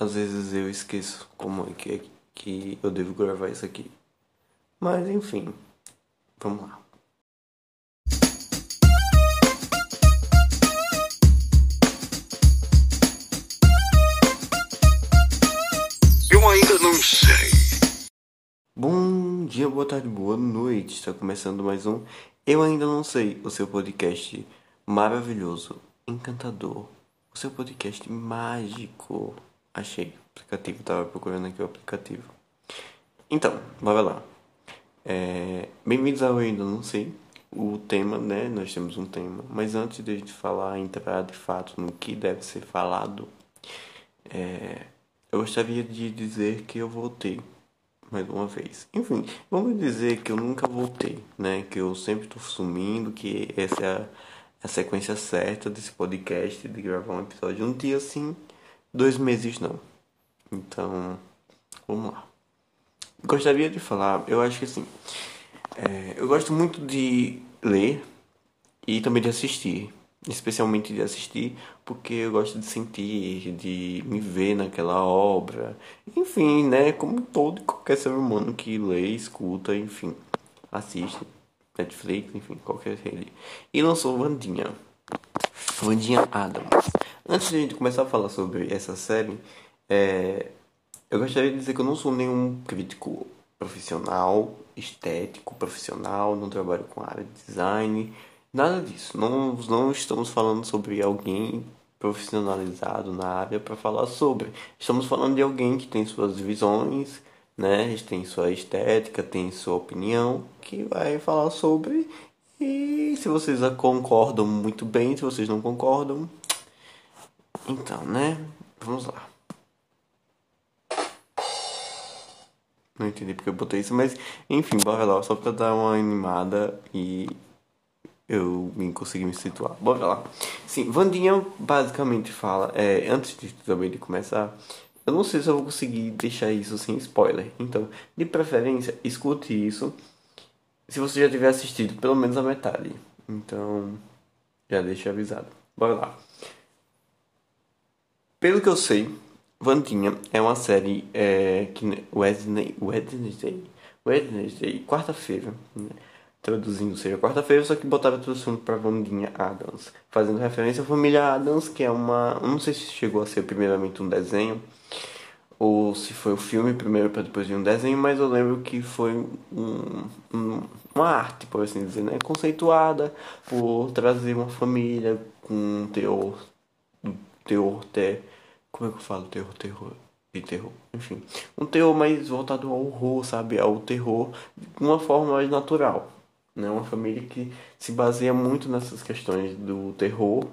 às vezes eu esqueço como é que, é que eu devo gravar isso aqui. Mas enfim, vamos lá. Eu ainda não sei. Bom dia, boa tarde, boa noite. Está começando mais um Eu Ainda Não Sei, o seu podcast maravilhoso, encantador, o seu podcast mágico. Achei o aplicativo, tava procurando aqui o aplicativo. Então, bora lá. É, Bem-vindos ao Ainda Não Sei. O tema, né? Nós temos um tema. Mas antes de a gente falar, entrar de fato no que deve ser falado, é, eu gostaria de dizer que eu voltei mais uma vez. Enfim, vamos dizer que eu nunca voltei, né? Que eu sempre estou sumindo, que essa é a, a, sequência certa desse podcast, de gravar um episódio um dia sim, dois meses não. Então, vamos lá. Gostaria de falar, eu acho que assim, é, eu gosto muito de ler e também de assistir. Especialmente de assistir, porque eu gosto de sentir, de me ver naquela obra. Enfim, né? Como todo qualquer ser humano que lê, escuta, enfim, assiste. Netflix, enfim, qualquer rede. E lançou Vandinha. Vandinha Adams. Antes de a gente começar a falar sobre essa série, é, eu gostaria de dizer que eu não sou nenhum crítico profissional, estético, profissional, não trabalho com área de design, nada disso. Não, não estamos falando sobre alguém profissionalizado na área para falar sobre. Estamos falando de alguém que tem suas visões, né? Tem sua estética, tem sua opinião, que vai falar sobre. E se vocês concordam, muito bem. Se vocês não concordam, então, né? Vamos lá. Não entendi porque eu botei isso, mas enfim, bora lá, só pra dar uma animada e eu me consegui me situar. Bora lá. Sim, Vandinha basicamente fala, é, antes de também de começar, eu não sei se eu vou conseguir deixar isso sem spoiler. Então, de preferência, escute isso se você já tiver assistido pelo menos a metade. Então, já deixa avisado. Bora lá. Pelo que eu sei, Vandinha é uma série é, que Wednesday, Wednesday, Wednesday, quarta-feira, né? traduzindo seja quarta-feira, só que botava assunto para Vandinha Adams, fazendo referência à família Adams, que é uma, não sei se chegou a ser primeiramente um desenho ou se foi o filme primeiro para depois vir um desenho, mas eu lembro que foi um, um, uma arte, por assim dizer, né, conceituada por trazer uma família com um teor, teor até como é que eu falo? Terror, terror. E terror. Enfim. Um terror mais voltado ao horror, sabe? Ao terror de uma forma mais natural. Né? Uma família que se baseia muito nessas questões do terror.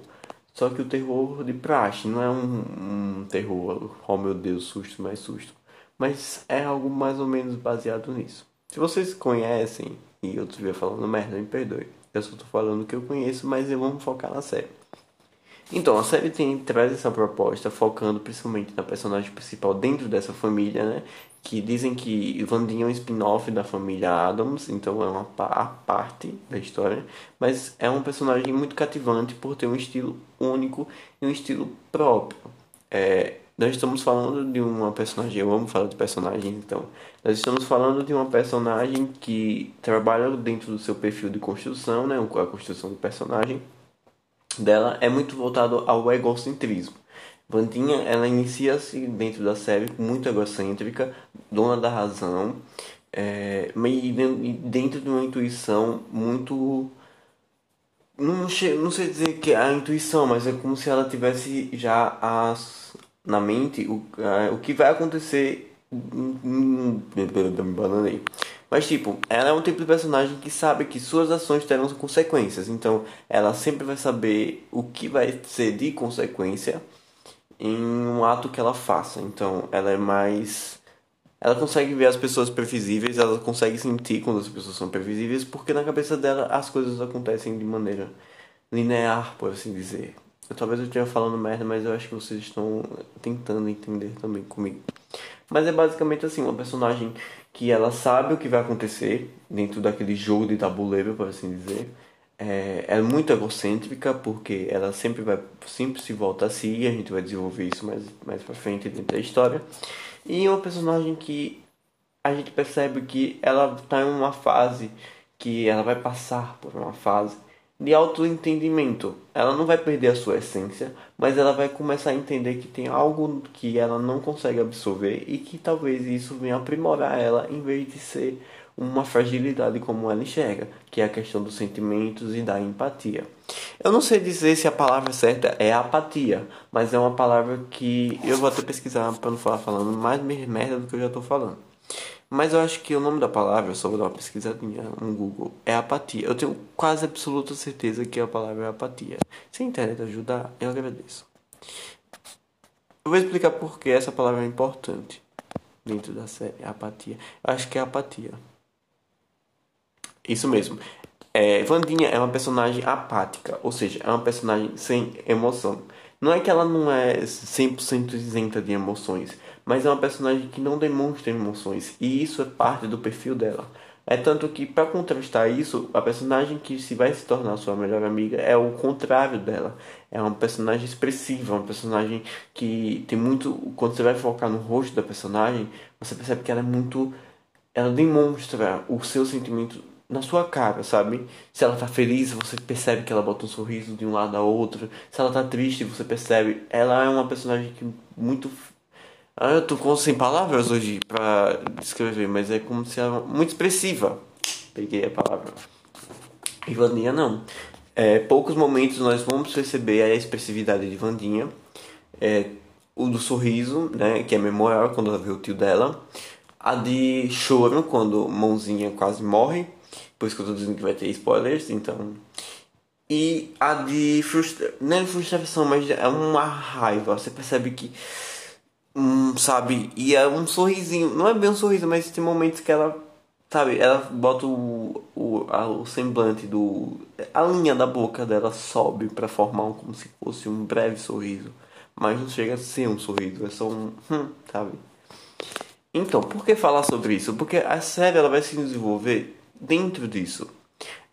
Só que o terror de praxe não é um, um terror, oh meu Deus, susto, mais susto. Mas é algo mais ou menos baseado nisso. Se vocês conhecem e eu estiver falando merda, me perdoe. Eu só tô falando que eu conheço, mas eu vou focar na série. Então, a série tem, traz essa proposta focando principalmente na personagem principal dentro dessa família, né? Que dizem que Vandinha é um spin-off da família Adams, então é uma parte da história. Mas é um personagem muito cativante por ter um estilo único e um estilo próprio. É, nós estamos falando de uma personagem, eu amo falar de personagens, então. Nós estamos falando de uma personagem que trabalha dentro do seu perfil de construção, né? A construção do personagem dela é muito voltado ao egocentrismo. Vandinha, ela inicia-se dentro da série muito egocêntrica, dona da razão, é, e dentro de uma intuição muito não, não sei dizer que é a intuição, mas é como se ela tivesse já as, na mente o, o que vai acontecer. Bananei. Mas, tipo, ela é um tipo de personagem que sabe que suas ações terão consequências. Então, ela sempre vai saber o que vai ser de consequência em um ato que ela faça. Então, ela é mais. Ela consegue ver as pessoas previsíveis, ela consegue sentir quando as pessoas são previsíveis, porque na cabeça dela as coisas acontecem de maneira linear, por assim dizer. Talvez eu esteja falando merda, mas eu acho que vocês estão tentando entender também comigo. Mas é basicamente assim, uma personagem que ela sabe o que vai acontecer dentro daquele jogo de tabuleiro, por assim dizer. é, é muito egocêntrica porque ela sempre vai sempre se volta a si e a gente vai desenvolver isso mais mais para frente dentro da história e é uma personagem que a gente percebe que ela está em uma fase que ela vai passar por uma fase de autoentendimento. Ela não vai perder a sua essência, mas ela vai começar a entender que tem algo que ela não consegue absorver e que talvez isso venha aprimorar ela em vez de ser uma fragilidade como ela enxerga, que é a questão dos sentimentos e da empatia. Eu não sei dizer se a palavra certa é apatia, mas é uma palavra que eu vou até pesquisar para não falar falando mais merda do que eu já estou falando. Mas eu acho que o nome da palavra, só vou dar uma pesquisadinha no Google, é apatia. Eu tenho quase absoluta certeza que a palavra é apatia. Se a internet ajudar, eu agradeço. Eu vou explicar por que essa palavra é importante dentro da série, apatia. Eu acho que é apatia. Isso mesmo. É, Vandinha é uma personagem apática, ou seja, é uma personagem sem emoção. Não é que ela não é 100% isenta de emoções, mas é uma personagem que não demonstra emoções e isso é parte do perfil dela. É tanto que para contrastar isso, a personagem que se vai se tornar sua melhor amiga é o contrário dela. É uma personagem expressiva, uma personagem que tem muito, quando você vai focar no rosto da personagem, você percebe que ela é muito ela demonstra o seu sentimento na sua cara, sabe? Se ela tá feliz, você percebe que ela bota um sorriso de um lado a outro. Se ela tá triste, você percebe. Ela é uma personagem que muito ah, eu tô com sem palavras hoje pra descrever, mas é como se ela muito expressiva. Peguei a palavra. E Vandinha não. É, poucos momentos nós vamos perceber a expressividade de Vandinha. É, o do sorriso, né, que é memorável quando ela vê o tio dela. A de choro, quando Mãozinha quase morre. Por isso que eu tô dizendo que vai ter spoilers, então... E a de frustra... não é frustração, mas é uma raiva. Você percebe que um, sabe? E é um sorrisinho, não é bem um sorriso, mas tem momentos que ela, sabe? Ela bota o, o, a, o semblante do. A linha da boca dela sobe para formar um, como se fosse um breve sorriso. Mas não chega a ser um sorriso, é só um. Hum, sabe? Então, por que falar sobre isso? Porque a série ela vai se desenvolver dentro disso.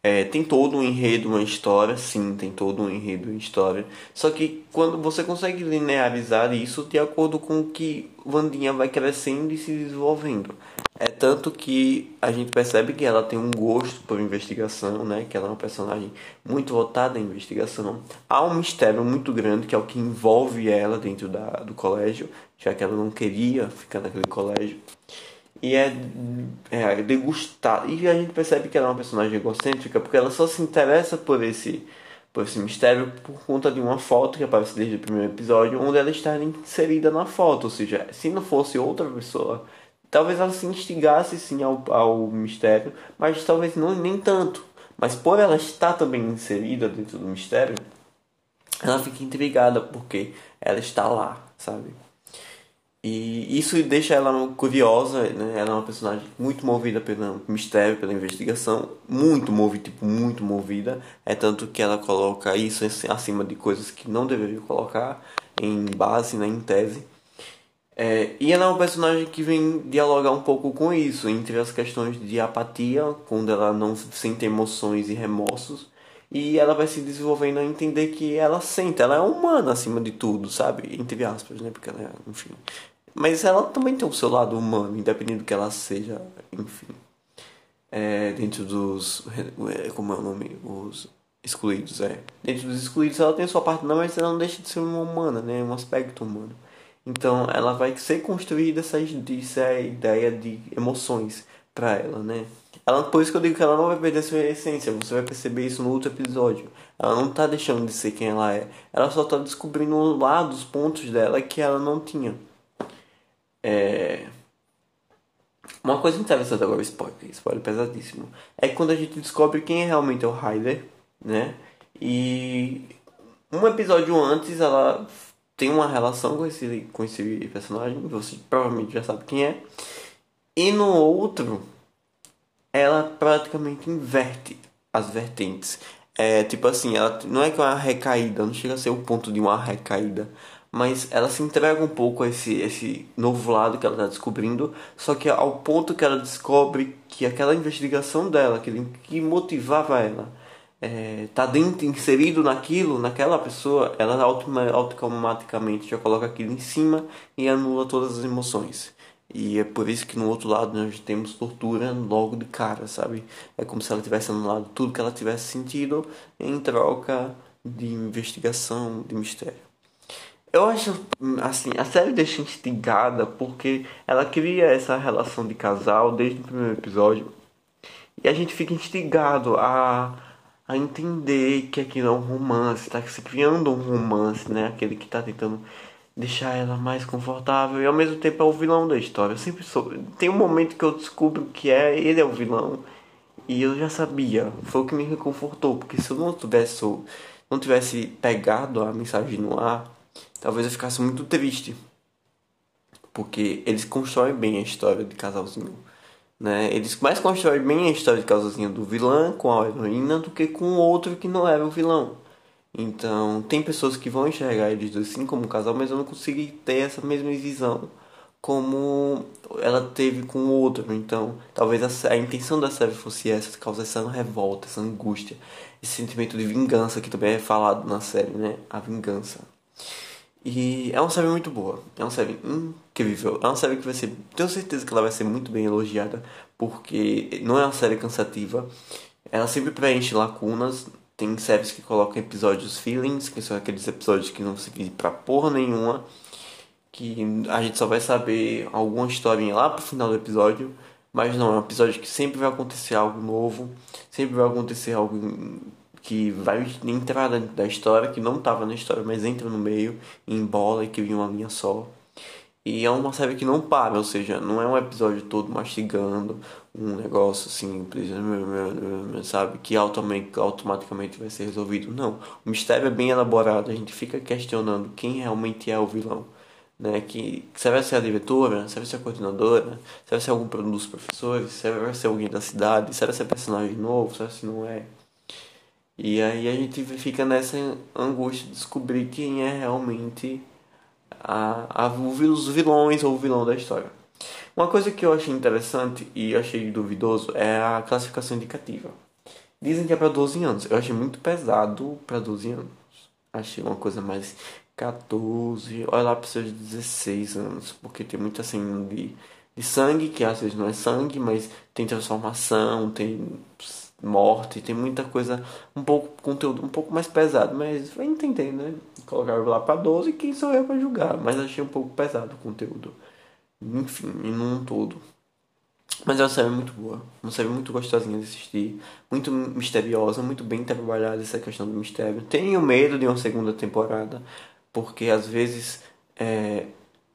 É, tem todo um enredo, uma história, sim, tem todo um enredo, uma história. Só que quando você consegue linearizar isso de acordo com o que Vandinha vai crescendo e se desenvolvendo. É tanto que a gente percebe que ela tem um gosto por investigação, né? Que ela é uma personagem muito voltada à investigação. Há um mistério muito grande que é o que envolve ela dentro da, do colégio, já que ela não queria ficar naquele colégio e é, é degustar. E a gente percebe que ela é uma personagem egocêntrica porque ela só se interessa por esse, por esse mistério por conta de uma foto que aparece desde o primeiro episódio, onde ela está inserida na foto. Ou seja, se não fosse outra pessoa, talvez ela se instigasse sim ao, ao mistério, mas talvez não nem tanto. Mas por ela estar também inserida dentro do mistério, ela fica intrigada porque ela está lá, sabe? E isso deixa ela curiosa, né? Ela é uma personagem muito movida pelo mistério, pela investigação, muito movida, tipo, muito movida. É tanto que ela coloca isso acima de coisas que não deveria colocar em base, né, em tese. É, e ela é uma personagem que vem dialogar um pouco com isso, entre as questões de apatia, quando ela não sente emoções e remorsos, e ela vai se desenvolvendo a entender que ela sente, ela é humana acima de tudo, sabe? Entre aspas, né? Porque ela é, enfim, mas ela também tem o seu lado humano, independente do que ela seja, enfim. É, dentro dos. É, como é o nome? Os excluídos, é. Dentro dos excluídos ela tem a sua parte, não, mas ela não deixa de ser uma humana, né? Um aspecto humano. Então ela vai ser construída essa, essa ideia de emoções para ela, né? Ela, por isso que eu digo que ela não vai perder sua essência. Você vai perceber isso no outro episódio. Ela não tá deixando de ser quem ela é. Ela só tá descobrindo um lado, os pontos dela que ela não tinha. É... Uma coisa interessante agora, spoiler, spoiler pesadíssimo, é quando a gente descobre quem é realmente o Ryder, né? E um episódio antes ela tem uma relação com esse, com esse personagem, você provavelmente já sabe quem é. E no outro, ela praticamente inverte as vertentes. É tipo assim, ela não é que é uma recaída, não chega a ser o ponto de uma recaída, mas ela se entrega um pouco a esse, esse novo lado que ela está descobrindo, só que ao ponto que ela descobre que aquela investigação dela, aquilo que motivava ela, é, tá dentro, inserido naquilo, naquela pessoa, ela automaticamente já coloca aquilo em cima e anula todas as emoções. E é por isso que no outro lado nós temos tortura logo de cara, sabe? É como se ela tivesse anulado tudo que ela tivesse sentido em troca de investigação, de mistério. Eu acho, assim, a série deixa instigada porque ela cria essa relação de casal desde o primeiro episódio. E a gente fica instigado a, a entender que aquilo é um romance, tá se criando um romance, né? Aquele que tá tentando deixar ela mais confortável e ao mesmo tempo é o vilão da história. Eu sempre sou. Tem um momento que eu descubro que é ele é o vilão e eu já sabia. Foi o que me reconfortou, porque se eu não tivesse não tivesse pegado a mensagem no ar, talvez eu ficasse muito triste. Porque eles constroem bem a história de casalzinho. Né? Eles mais constroem bem a história de casalzinho do vilão com a heroína do que com o outro que não era o vilão. Então, tem pessoas que vão enxergar eles dois sim como casal, mas eu não consegui ter essa mesma visão como ela teve com o outro. Então, talvez a, a intenção da série fosse essa, causar essa revolta, essa angústia, esse sentimento de vingança que também é falado na série, né? A vingança. E é uma série muito boa, é uma série incrível, é uma série que vai ser, tenho certeza que ela vai ser muito bem elogiada, porque não é uma série cansativa, ela sempre preenche lacunas, tem séries que colocam episódios feelings, que são aqueles episódios que não servem pra porra nenhuma, que a gente só vai saber alguma historinha lá pro final do episódio, mas não, é um episódio que sempre vai acontecer algo novo, sempre vai acontecer algo que vai entrar da história, que não estava na história, mas entra no meio, embola e cria uma linha só. E é uma série que não para, ou seja, não é um episódio todo mastigando um negócio simples, sabe? Que automaticamente vai ser resolvido. Não. O mistério é bem elaborado, a gente fica questionando quem realmente é o vilão. Né? Que, se vai ser a diretora, se vai ser a coordenadora, se vai ser algum dos professores, se vai ser alguém da cidade, se vai ser personagem novo, se não é. E aí a gente fica nessa angústia de descobrir quem é realmente a, a, os vilões ou o vilão da história. Uma coisa que eu achei interessante e achei duvidoso é a classificação indicativa. Dizem que é para 12 anos. Eu achei muito pesado para 12 anos. Achei uma coisa mais 14, olha lá para seus 16 anos, porque tem muita assim de, de sangue, que às vezes não é sangue, mas tem transformação, tem morte, tem muita coisa, um pouco conteúdo um pouco mais pesado, mas vai entender, né? Colocaram lá para 12, quem sou eu para julgar, mas achei um pouco pesado o conteúdo. Enfim, em um todo. Mas é uma série muito boa, uma série muito gostosinha de assistir, muito misteriosa, muito bem trabalhada essa questão do mistério. Tenho medo de uma segunda temporada, porque às vezes é,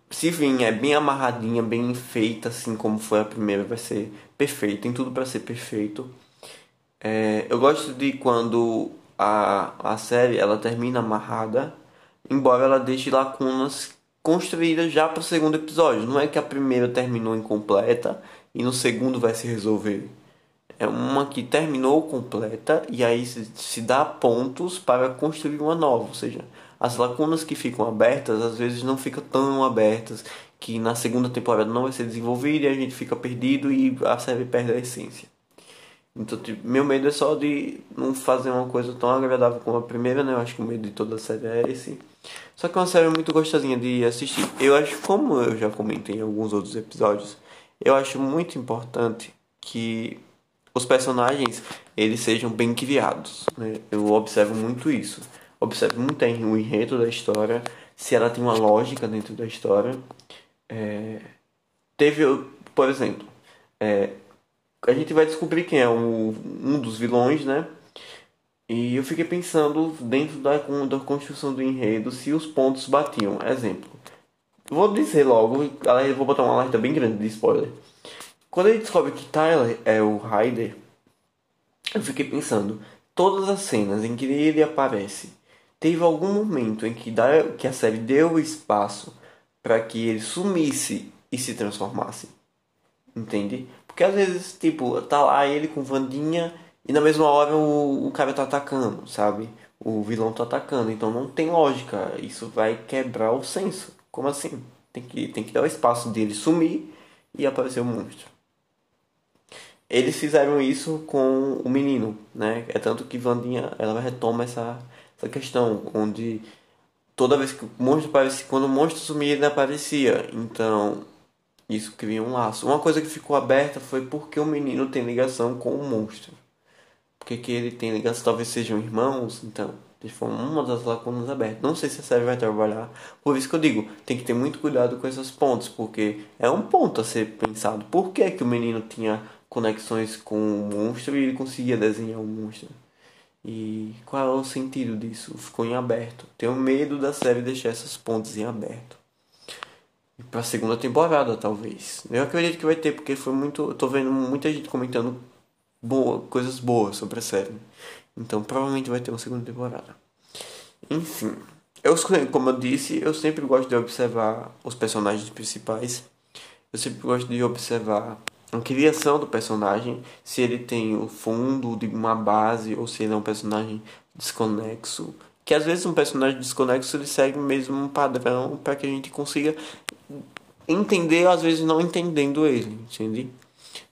se vir é bem amarradinha, bem feita, assim como foi a primeira, vai ser perfeito, tem tudo para ser perfeito. É, eu gosto de quando a, a série ela termina amarrada, embora ela deixe lacunas construídas já para o segundo episódio. Não é que a primeira terminou incompleta e no segundo vai se resolver. É uma que terminou completa e aí se, se dá pontos para construir uma nova. Ou seja, as lacunas que ficam abertas às vezes não ficam tão abertas que na segunda temporada não vai ser desenvolvida e a gente fica perdido e a série perde a essência. Então, tipo, meu medo é só de não fazer uma coisa tão agradável como a primeira, né? Eu acho que o medo de toda a série é esse. Só que é uma série muito gostosinha de assistir. Eu acho, como eu já comentei em alguns outros episódios, eu acho muito importante que os personagens eles sejam bem criados. Né? Eu observo muito isso. Observo muito o enredo da história, se ela tem uma lógica dentro da história. É... Teve, por exemplo, é, a gente vai descobrir quem é o, um dos vilões, né? E eu fiquei pensando dentro da, da construção do enredo se os pontos batiam. Exemplo. Vou dizer logo, vou botar um alerta bem grande de spoiler. Quando ele descobre que Tyler é o Ryder, eu fiquei pensando, todas as cenas em que ele aparece, teve algum momento em que, que a série deu espaço para que ele sumisse e se transformasse. Entende? Porque às vezes, tipo, tá lá ele com Vandinha e na mesma hora o, o cara tá atacando, sabe? O vilão tá atacando. Então não tem lógica. Isso vai quebrar o senso. Como assim? Tem que, tem que dar o espaço dele sumir e aparecer o monstro. eles fizeram isso com o menino, né? É tanto que Vandinha, ela retoma essa, essa questão, onde toda vez que o monstro aparecia, quando o monstro sumia, ele aparecia. Então, isso cria um laço. Uma coisa que ficou aberta foi porque o menino tem ligação com o monstro. Porque que ele tem ligação, talvez sejam irmãos, então forma uma das lacunas abertas. Não sei se a série vai trabalhar. Por isso que eu digo, tem que ter muito cuidado com esses pontos, porque é um ponto a ser pensado. Por que, que o menino tinha conexões com o monstro e ele conseguia desenhar o monstro? E qual é o sentido disso? Ficou em aberto. Tenho medo da série deixar esses pontos em aberto. Pra segunda temporada, talvez. Eu acredito que vai ter, porque foi muito. Eu tô vendo muita gente comentando boa, coisas boas sobre a série. Então provavelmente vai ter uma segunda temporada. Enfim, eu como eu disse, eu sempre gosto de observar os personagens principais. Eu sempre gosto de observar a criação do personagem, se ele tem o fundo de uma base ou se ele é um personagem desconexo. Que às vezes um personagem desconexo ele segue mesmo um padrão para que a gente consiga entender, às vezes não entendendo ele, entende?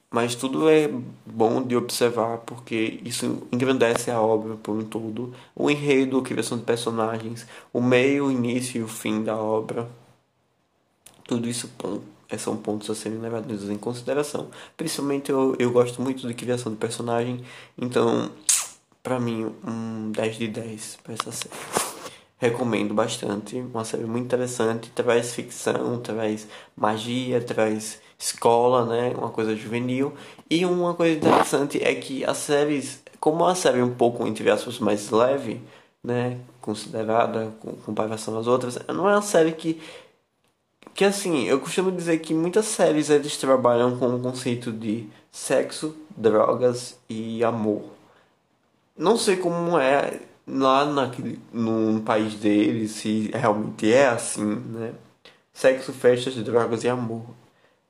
Mas tudo é bom de observar porque isso engrandece a obra por um todo. O enredo, a criação de personagens, o meio, o início e o fim da obra. Tudo isso é, são pontos a serem levados em consideração. Principalmente eu, eu gosto muito de criação de personagem, então, pra mim, um 10 de 10 para essa série. Recomendo bastante, uma série muito interessante, traz ficção, traz magia, traz escola, né? Uma coisa juvenil. E uma coisa interessante é que as séries, como a série é um pouco, entre aspas, mais leve, né? Considerada com comparação às outras, não é uma série que. Que assim, eu costumo dizer que muitas séries eles trabalham com o conceito de sexo, drogas e amor. Não sei como é lá naquele, no país deles, se realmente é assim, né? Sexo, festas, drogas e amor.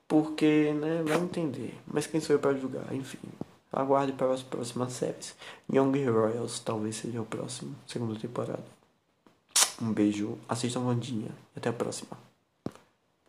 Porque, né, vai entender. Mas quem sou eu para julgar? Enfim, aguarde para as próximas séries. Young Royals talvez seja o próximo, segunda temporada. Um beijo, assistam Vandinha e até a próxima.